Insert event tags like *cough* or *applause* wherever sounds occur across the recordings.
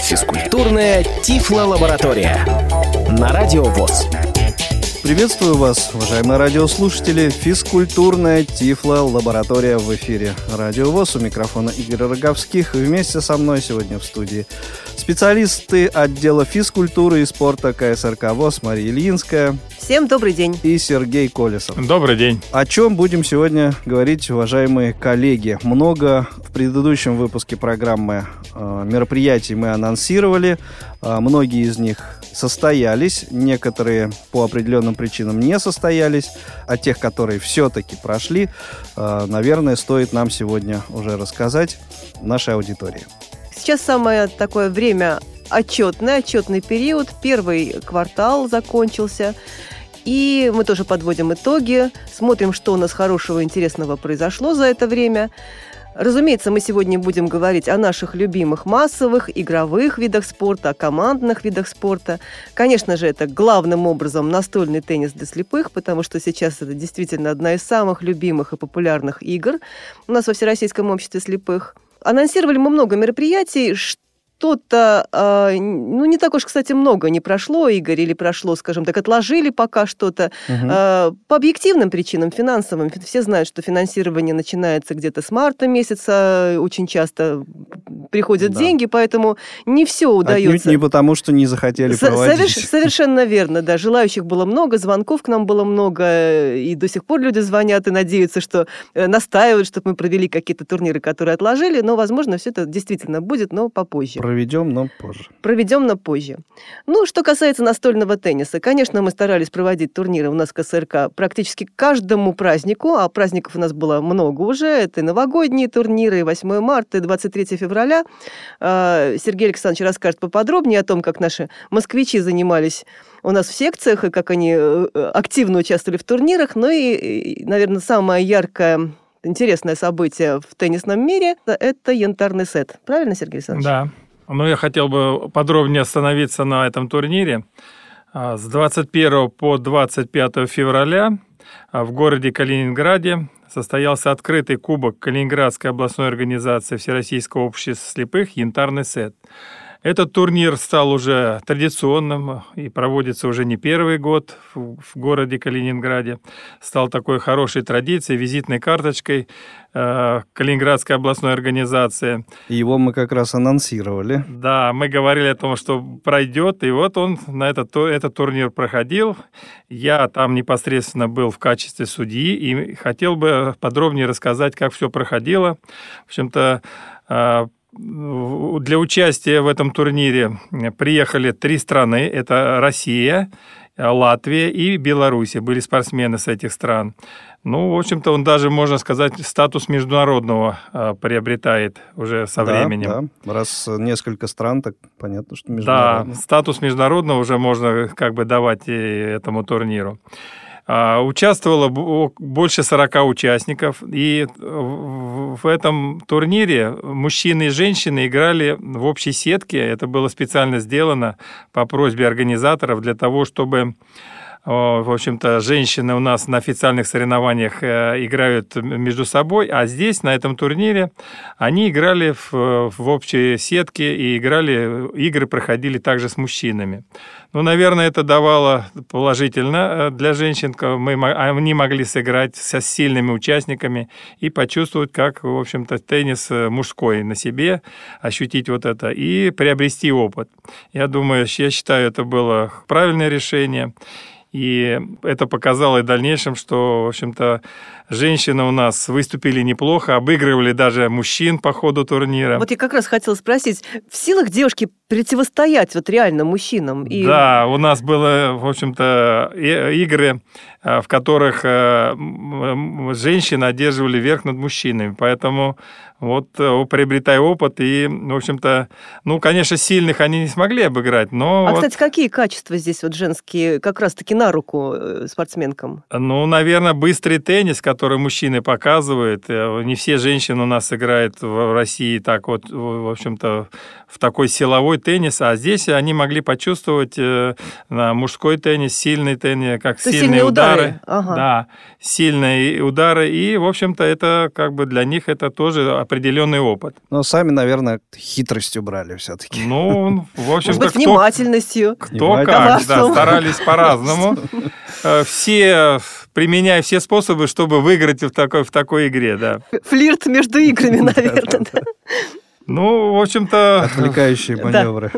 Физкультурная Тифло-лаборатория на Радио ВОЗ. Приветствую вас, уважаемые радиослушатели. Физкультурная Тифло-лаборатория в эфире. Радио ВОЗ у микрофона Игорь Роговских. Вместе со мной сегодня в студии специалисты отдела физкультуры и спорта КСРК ВОЗ Мария Ильинская. Всем добрый день. И Сергей Колесов. Добрый день. О чем будем сегодня говорить, уважаемые коллеги? Много в предыдущем выпуске программы э, мероприятий мы анонсировали. Э, многие из них состоялись, некоторые по определенным причинам не состоялись, а тех, которые все-таки прошли, э, наверное, стоит нам сегодня уже рассказать нашей аудитории. Сейчас самое такое время отчетный, отчетный период. Первый квартал закончился. И мы тоже подводим итоги, смотрим, что у нас хорошего и интересного произошло за это время. Разумеется, мы сегодня будем говорить о наших любимых массовых, игровых видах спорта, о командных видах спорта. Конечно же, это главным образом настольный теннис для слепых, потому что сейчас это действительно одна из самых любимых и популярных игр у нас во Всероссийском обществе слепых. Анонсировали мы много мероприятий, что-то, э, ну, не так уж, кстати, много не прошло, Игорь, или прошло, скажем так, отложили пока что-то. Угу. Э, по объективным причинам, финансовым. Все знают, что финансирование начинается где-то с марта месяца, очень часто приходят да. деньги, поэтому не все удается. Отнюдь не потому, что не захотели проводить. Соверш, *laughs* совершенно верно, да. Желающих было много, звонков к нам было много, и до сих пор люди звонят и надеются, что э, настаивают, чтобы мы провели какие-то турниры, которые отложили, но, возможно, все это действительно будет, но попозже. Проведем, но позже. Проведем, но позже. Ну, что касается настольного тенниса, конечно, мы старались проводить турниры у нас в КСРК практически каждому празднику, а праздников у нас было много уже. Это и новогодние турниры, и 8 марта, и 23 февраля. А, Сергей Александрович расскажет поподробнее о том, как наши москвичи занимались у нас в секциях, и как они э, активно участвовали в турнирах. Ну и, наверное, самое яркое интересное событие в теннисном мире – это янтарный сет. Правильно, Сергей Александрович? Да. Ну, я хотел бы подробнее остановиться на этом турнире. А, с 21 по 25 февраля а, в городе Калининграде состоялся открытый кубок Калининградской областной организации Всероссийского общества слепых «Янтарный сет». Этот турнир стал уже традиционным и проводится уже не первый год в, в городе Калининграде. Стал такой хорошей традицией, визитной карточкой э, Калининградской областной организации. Его мы как раз анонсировали. Да, мы говорили о том, что пройдет, и вот он на этот, этот турнир проходил. Я там непосредственно был в качестве судьи и хотел бы подробнее рассказать, как все проходило. В общем-то, э, для участия в этом турнире приехали три страны. Это Россия, Латвия и Беларусь. Были спортсмены с этих стран. Ну, в общем-то, он даже, можно сказать, статус международного а, приобретает уже со да, временем. Да, раз несколько стран, так понятно, что международный. Да, статус международного уже можно как бы давать этому турниру. А, участвовало больше 40 участников, и в этом турнире мужчины и женщины играли в общей сетке. Это было специально сделано по просьбе организаторов для того, чтобы в общем-то, женщины у нас на официальных соревнованиях э, играют между собой, а здесь, на этом турнире, они играли в, в общей сетке и играли, игры проходили также с мужчинами. Ну, наверное, это давало положительно э, для женщин. Мы, они могли сыграть со сильными участниками и почувствовать, как, в общем-то, теннис э, мужской на себе, ощутить вот это и приобрести опыт. Я думаю, я считаю, это было правильное решение. И это показало и в дальнейшем, что, в общем-то, женщины у нас выступили неплохо, обыгрывали даже мужчин по ходу турнира. Вот я как раз хотела спросить, в силах девушки противостоять вот реально мужчинам? И... Да, у нас было, в общем-то, игры, в которых э, женщины одерживали верх над мужчинами, поэтому вот э, приобретай опыт, и, в общем-то, ну, конечно, сильных они не смогли обыграть, но... А, вот... кстати, какие качества здесь вот женские как раз-таки на руку спортсменкам? Ну, наверное, быстрый теннис, который мужчины показывают. Не все женщины у нас играют в России так вот, в общем-то, в такой силовой теннис, а здесь они могли почувствовать э, мужской теннис, сильный теннис, как То сильные удары, удары. Ага. Да, сильные удары. И, в общем-то, это как бы для них это тоже определенный опыт. Но сами, наверное, хитростью брали все-таки. Ну, в Может общем-то, быть, кто, внимательностью. кто как, да, старались по-разному. *laughs* Э, Все, применяя все способы, чтобы выиграть в такой, в такой игре, да. Флирт между играми, *laughs* наверное. да. Ну, в общем-то, Отвлекающие Да.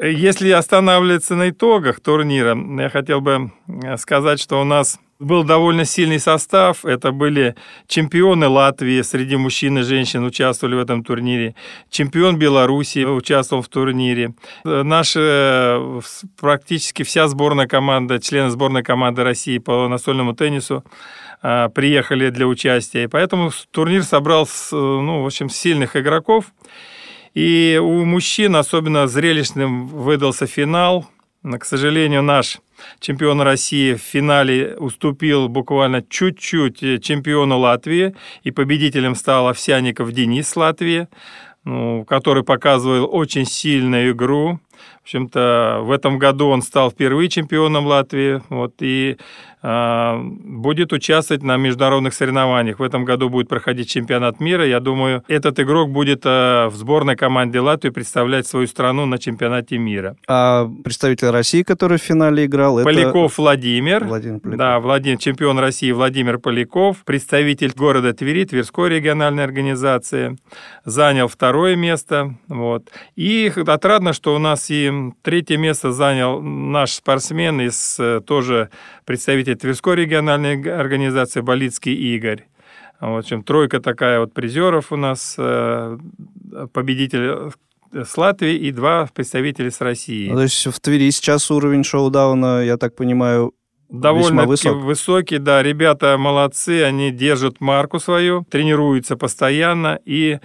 Если останавливаться на итогах турнира, я хотел бы э, сказать, что у нас был довольно сильный состав. Это были чемпионы Латвии, среди мужчин и женщин участвовали в этом турнире. Чемпион Беларуси участвовал в турнире. Наша э, практически вся сборная команда, члены сборной команды России по настольному теннису э, приехали для участия. И поэтому турнир собрал, ну, в общем, сильных игроков. И у мужчин особенно зрелищным выдался финал. К сожалению, наш чемпион России в финале уступил буквально чуть-чуть э, чемпиону Латвии, и победителем стал Овсяников Денис Латвии, ну, который показывал очень сильную игру. В общем-то, в этом году он стал впервые чемпионом Латвии, вот, и будет участвовать на международных соревнованиях. В этом году будет проходить чемпионат мира. Я думаю, этот игрок будет а, в сборной команде Латвии представлять свою страну на чемпионате мира. А представитель России, который в финале играл, это... Поляков Владимир. Владимир Поляков. Да, Владимир, чемпион России Владимир Поляков, представитель города Твери, Тверской региональной организации, занял второе место. Вот. И отрадно, что у нас и третье место занял наш спортсмен из э, тоже представитель Тверской региональной организации Болицкий Игорь. В общем, тройка такая вот призеров у нас, э, победитель с Латвии и два представителя с России. Ну, то есть в Твери сейчас уровень шоу-дауна, я так понимаю, Довольно высок. высокий, да. Ребята молодцы, они держат марку свою, тренируются постоянно. И э,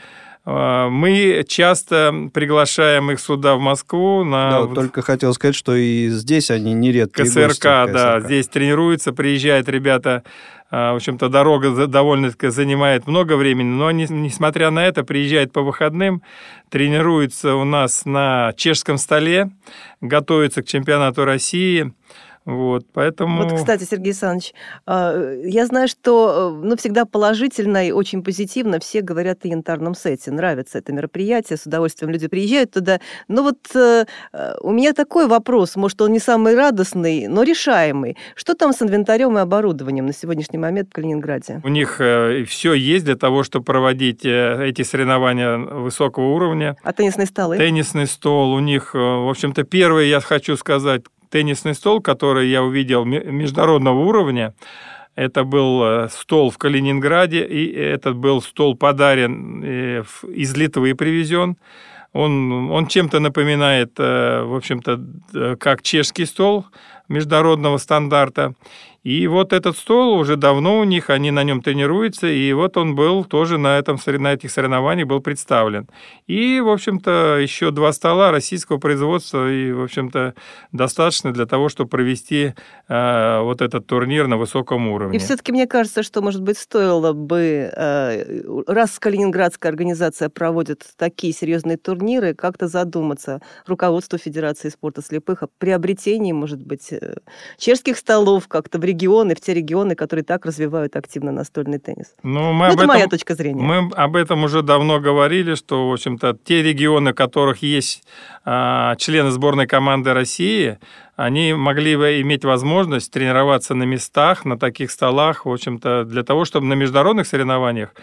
мы часто приглашаем их сюда, в Москву, на да, вот только хотел сказать, что и здесь они нередко КСРК, да. Здесь тренируются, приезжают ребята. э, В общем-то, дорога довольно-таки занимает много времени, но они, несмотря на это, приезжают по выходным, тренируются у нас на чешском столе, готовятся к чемпионату России. Вот, поэтому... Вот, кстати, Сергей Александрович, а, я знаю, что э, ну, всегда положительно и очень позитивно все говорят о янтарном сете. Нравится это мероприятие, с удовольствием люди приезжают туда. Но вот э, э, у меня такой вопрос, может, он не самый радостный, но решаемый. Что там с инвентарем и оборудованием на сегодняшний момент в Калининграде? У них все есть для того, чтобы проводить эти соревнования высокого уровня. А теннисные столы? Теннисный стол у них, в общем-то, первый, я хочу сказать, теннисный стол, который я увидел ме- международного уровня. Это был э, стол в Калининграде, и этот был стол подарен э, из Литвы привезен. Он, он чем-то напоминает, э, в общем-то, как чешский стол международного стандарта. И вот этот стол уже давно у них, они на нем тренируются, и вот он был тоже на, этом, на этих соревнованиях был представлен. И, в общем-то, еще два стола российского производства, и, в общем-то, достаточно для того, чтобы провести э, вот этот турнир на высоком уровне. И все-таки мне кажется, что, может быть, стоило бы, э, раз Калининградская организация проводит такие серьезные турниры, как-то задуматься руководству Федерации спорта слепых о приобретении, может быть, чешских столов как-то в регионы, в те регионы, которые так развивают активно настольный теннис. Ну, мы Ну, об это этом... моя точка зрения. Мы об этом уже давно говорили, что, в общем-то, те регионы, в которых есть а, члены сборной команды России, они могли бы иметь возможность тренироваться на местах, на таких столах, в общем-то, для того, чтобы на международных соревнованиях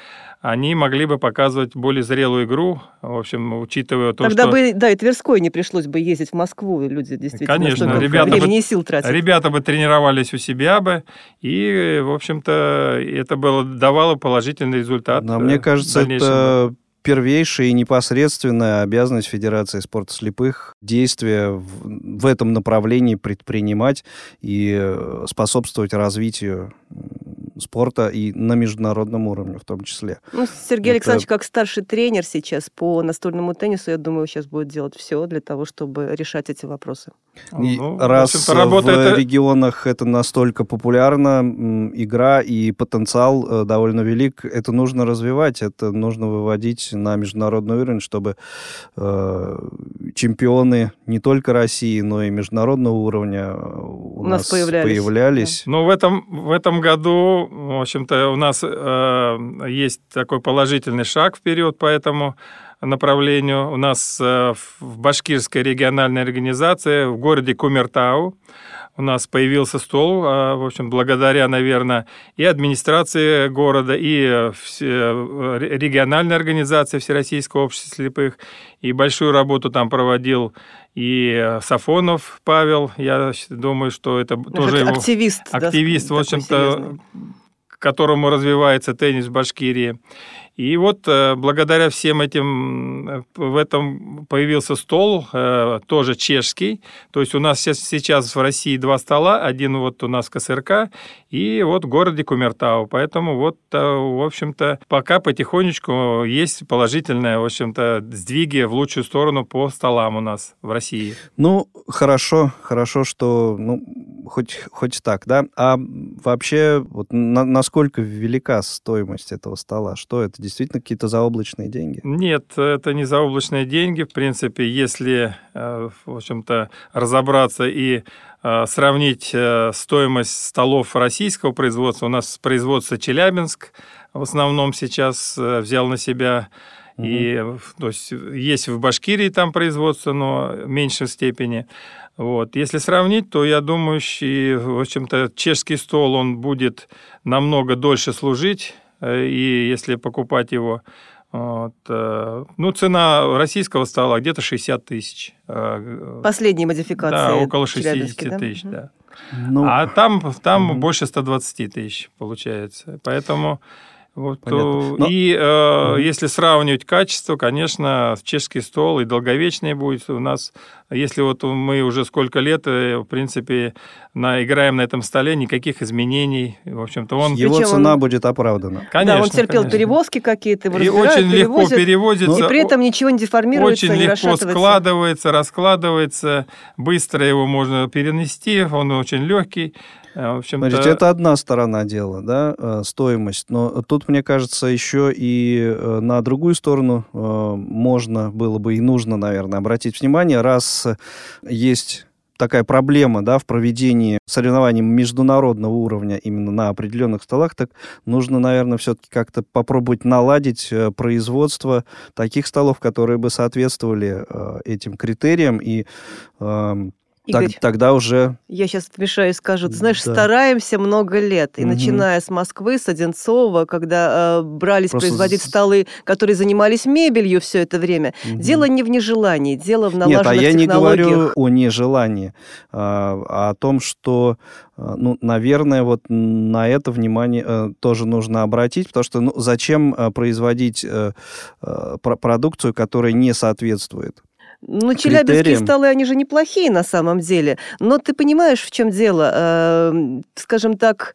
они могли бы показывать более зрелую игру, в общем, учитывая то, Тогда что... бы, да, и Тверской не пришлось бы ездить в Москву, и люди действительно Конечно, ребята бы- времени и сил тратят. Ребята бы тренировались у себя бы, и, в общем-то, это было, давало положительный результат. Но э, мне в кажется, это первейшая и непосредственная обязанность Федерации спорта слепых действия в, в этом направлении предпринимать и э, способствовать развитию спорта и на международном уровне в том числе. Ну, Сергей Это- Александрович, как старший тренер сейчас по настольному теннису, я думаю, сейчас будет делать все для того, чтобы решать эти вопросы. И Ну, в раз общем-то, в работает- регионах это настолько популярно, м, игра и потенциал э, довольно велик, это нужно развивать, это нужно выводить на международный уровень, чтобы э, чемпионы не только России, но и международного уровня э, у, У нас появлялись, появлялись. Ну, в этом, в этом году, в общем-то, у нас э, есть такой положительный шаг вперед по этому направлению. У нас э, в Башкирской региональной организации в городе Кумертау у нас появился стол, э, в общем, благодаря, наверное, и администрации города, и э, э, ре- региональной организации Всероссийского общества слепых. И большую работу там проводил и э, Сафонов Павел. Я думаю, что это Наш тоже его активист. да, активист, в такой общем-то, к которому развивается теннис в Башкирии. И вот э, благодаря всем этим э, в этом появился стол, э, тоже чешский. То есть у нас сейчас, сейчас в России два стола, один вот у нас в КСРК и вот в городе Кумертау. Поэтому вот, в общем-то, пока потихонечку есть положительные, в общем-то, сдвиги в лучшую сторону по столам у нас в России. Ну, хорошо, хорошо, что, ну, хоть, хоть так, да. А вообще, вот на- насколько велика стоимость этого стола? Что это, действительно какие-то заоблачные деньги? Нет, это не заоблачные деньги. В принципе, если, э, в общем-то, разобраться и э, сравнить э, стоимость столов российского производства, у нас производство Челябинск в основном сейчас взял на себя. И, то есть, есть в Башкирии там производство, но в меньшей степени. Вот. Если сравнить, то я думаю, и, в общем-то, чешский стол, он будет намного дольше служить, и если покупать его, вот, э, ну, цена российского стола где-то 60 тысяч. э, Последние модификации. Да, около Челябинской, 60 да? тысяч, Мгм. да. Ну, А там, там Мгм. больше 120 тысяч получается. Поэтому вот, Понятно. э, Но- и э, Мгм. если сравнивать качество, конечно, чешский стол и долговечный будет у нас. Если вот мы уже сколько лет, э, в принципе, на, играем на этом столе, никаких изменений. В общем-то, он, его Причем цена он- будет оправдана. конечно, да, он терпел конечно. перевозки какие-то, его И очень легко перевозится. и при этом ничего не деформируется, Очень не легко складывается, раскладывается, быстро его можно перенести, он очень легкий. Э, В общем-то, Смотрите, это одна сторона дела, да, э, стоимость. Но тут, мне кажется, еще и э, на другую сторону э, можно было бы и нужно, наверное, обратить внимание, раз э, есть такая проблема, да, в проведении соревнований международного уровня именно на определенных столах, так нужно, наверное, все-таки как-то попробовать наладить э, производство таких столов, которые бы соответствовали э, этим критериям и эм, так- Игорь, тогда уже я сейчас вмешаюсь, скажу, ты знаешь, Да. стараемся много лет, и Мгм. начиная с Москвы, с Одинцова, когда э, брались Просто производить столы, которые занимались мебелью все это время, Мгм. дело не в нежелании, дело в Нет, налаженных а я не говорю о нежелании, а, а о том, что, а, ну, наверное, вот на это внимание э, тоже нужно обратить, потому что, ну, зачем э, производить э, э, про- продукцию, которая не соответствует? Ну, челябинские критериям. столы, они же неплохие на самом деле. Но ты понимаешь, в чем дело? Э, Скажем так,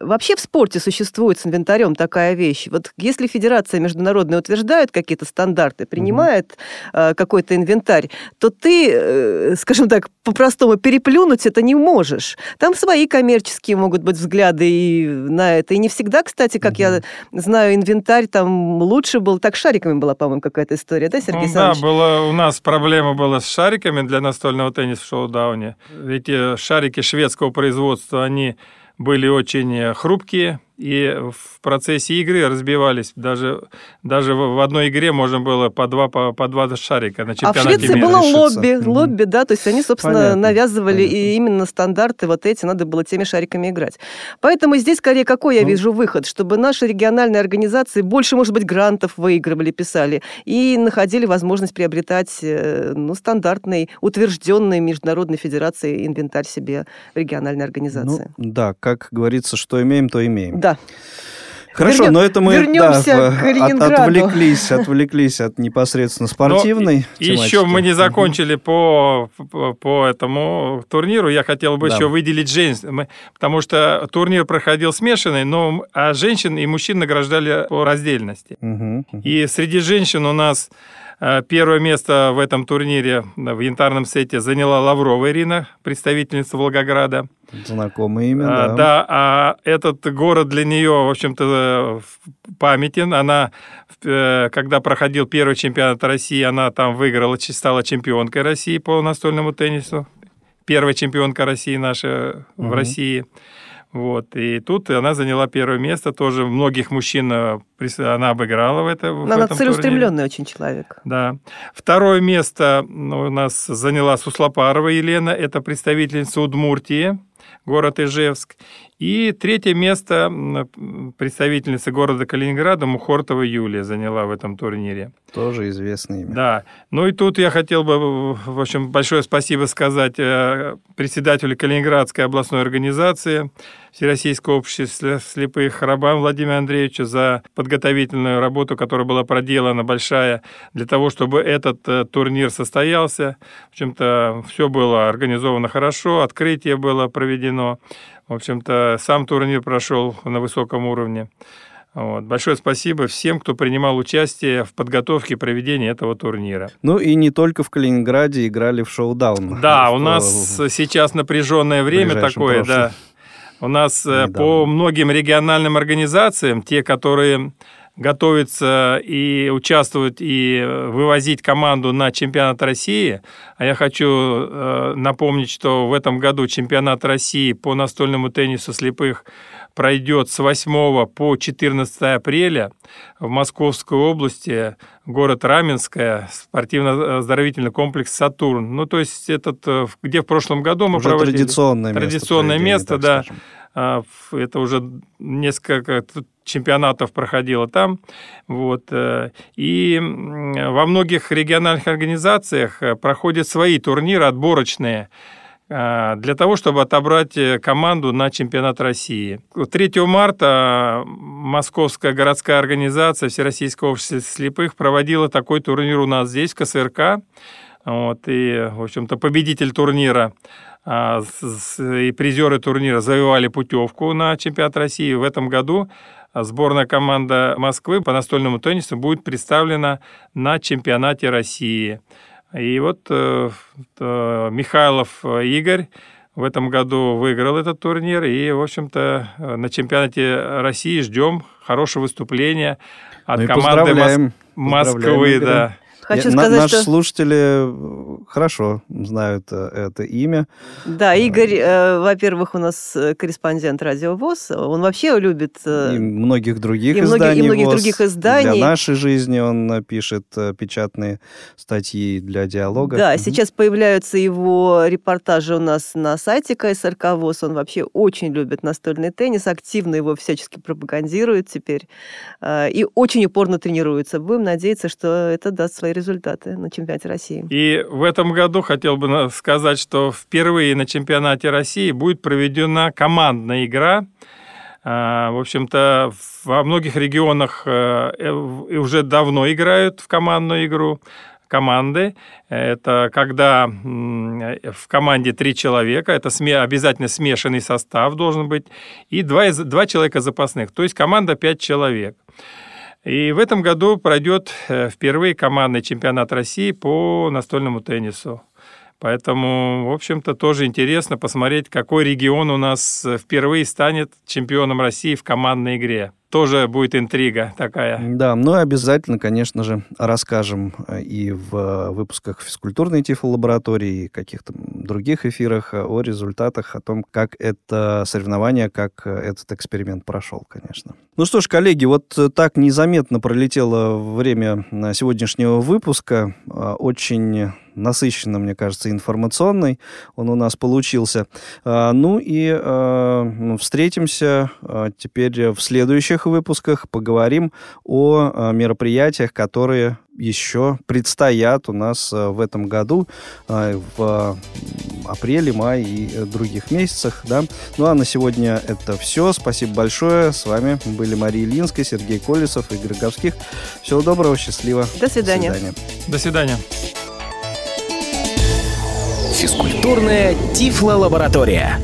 вообще в спорте существует с инвентарем такая вещь. Вот если федерация международная утверждает какие-то стандарты, принимает э, какой-то инвентарь, то ты, э, скажем так, по-простому переплюнуть это не можешь. Там свои коммерческие могут быть взгляды и на это. И не всегда, кстати, как я знаю, инвентарь там лучше был. Так шариками была, по-моему, какая-то история, да, Сергей Ну, да, Александрович? было, у нас проблема была с шариками для настольного тенниса в шоу-дауне. Эти шарики шведского производства, они были очень хрупкие, и в процессе игры разбивались. Даже, даже в одной игре можно было по два, по, по два шарика на А в чемпионате Швеции мира. было решиться. лобби, Мгм. лобби, да, то есть они, собственно, Понятно, навязывали понятно. и именно стандарты вот эти, надо было теми шариками играть. Поэтому здесь скорее какой я Ну. вижу выход, чтобы наши региональные организации больше, может быть, грантов выигрывали, писали и находили возможность приобретать, э, ну, стандартный, утвержденный Международной Федерацией инвентарь себе региональной Ну, организации. да, как говорится, что имеем, то имеем. Да. Хорошо, Вернем- но это мы да, от- отвлеклись, отвлеклись от непосредственно спортивной И еще тематики. мы не закончили по, по, этому турниру. Я хотел бы Да. еще выделить женщин, потому что турнир проходил смешанный, но а женщин и мужчин награждали по раздельности. Мгм. И среди женщин у нас первое место в этом турнире в янтарном сете заняла Лаврова Ирина, представительница Волгограда. Знакомое имя, а, да. Да, а этот город для нее, в общем-то, памятен. Она, э, когда проходил первый чемпионат России, она там выиграла, стала чемпионкой России по настольному теннису. Первая чемпионка России наша угу. в России. Вот. И тут она заняла первое место. Тоже многих мужчин э, она обыграла в, это, в она этом целеустремленный турнире. очень человек. Да. Второе место ну, у нас заняла Суслопарова Елена. Это представительница Удмуртии город Ижевск. И третье место представительница города Калининграда Мухортова Юлия заняла в этом турнире. Тоже известное имя. Да. Ну и тут я хотел бы, в общем, большое спасибо сказать э, председателю Калининградской областной организации Всероссийского общества слепых Рабам Владимиру Андреевичу за подготовительную работу, которая была проделана большая для того, чтобы этот э, турнир состоялся. В общем-то, все было организовано хорошо, открытие было проведено. В общем-то, сам турнир прошел на высоком уровне. Вот. Большое спасибо всем, кто принимал участие в подготовке и проведении этого турнира. Ну и не только в Калининграде играли в шоу-даун. Да, у нас сейчас напряженное время такое, прошлом. да. У нас э, Недавно. по многим региональным организациям, те, которые готовиться и участвовать и вывозить команду на чемпионат России. А я хочу э, напомнить, что в этом году чемпионат России по настольному теннису слепых пройдет с 8 по 14 апреля в Московской области, город Раменское, спортивно-оздоровительный комплекс «Сатурн». Ну, то есть этот, э, где в прошлом году мы Уже проводили... Традиционное место. Традиционное место, да. Скажем. А, это уже несколько чемпионатов проходило там. Вот. Э, и во многих региональных организациях э, проходят свои турниры отборочные э, для того, чтобы отобрать команду на чемпионат России. 3 марта Московская городская организация Всероссийского общества слепых проводила такой турнир у нас здесь, в КСРК. Вот, и, в общем-то, победитель турнира а, и призеры турнира завоевали путевку на чемпионат России. В этом году сборная команда Москвы по настольному теннису будет представлена на чемпионате России. И вот э, э, Михайлов Игорь в этом году выиграл этот турнир. И, в общем-то, на чемпионате России ждем хорошего выступления от ну команды Мос... Москвы. Да. Хочу Я, сказать, наши что... слушатели э, хорошо знают э, это имя. Да, Игорь, э, во-первых, у нас э, корреспондент Радио ВОЗ. Он вообще любит... Э, и многих других и изданий И многих ВОЗ. других изданий. Для нашей жизни он пишет печатные статьи для диалога. Да, угу. сейчас появляются его репортажи у нас на сайте КСРК ВОЗ. Он вообще очень любит настольный теннис, активно его всячески пропагандирует теперь. И очень упорно тренируется. Будем надеяться, что это даст свои результаты на чемпионате России. И в этом году хотел бы сказать, что впервые на чемпионате России будет проведена командная игра. А, в общем-то, во многих регионах э, э, уже давно играют в командную игру команды. Это когда в команде три человека, это обязательно смешанный состав должен быть, и два, два человека запасных, то есть команда пять человек. И в этом году пройдет э, впервые командный чемпионат России по настольному теннису. Поэтому, в общем-то, тоже интересно посмотреть, какой регион у нас э, впервые станет чемпионом России в командной игре тоже будет интрига такая. Да, ну и обязательно, конечно же, расскажем э, и в э, выпусках физкультурной тифлолаборатории, и каких-то других эфирах о результатах, о том, как это соревнование, как этот эксперимент прошел, конечно. Ну что ж, коллеги, вот так незаметно пролетело время сегодняшнего выпуска. Очень насыщенно, мне кажется, информационный он у нас получился. А, ну и ну, встретимся теперь в следующих выпусках поговорим о э, мероприятиях, которые еще предстоят у нас э, в этом году, э, в апреле, мае и других месяцах. Да? Ну а на сегодня это все. Спасибо большое. С вами были Мария Ильинская, Сергей Колесов, Игорь Говских. Всего доброго, счастливо. До свидания. До свидания. До свидания. Физкультурная Тифло-лаборатория.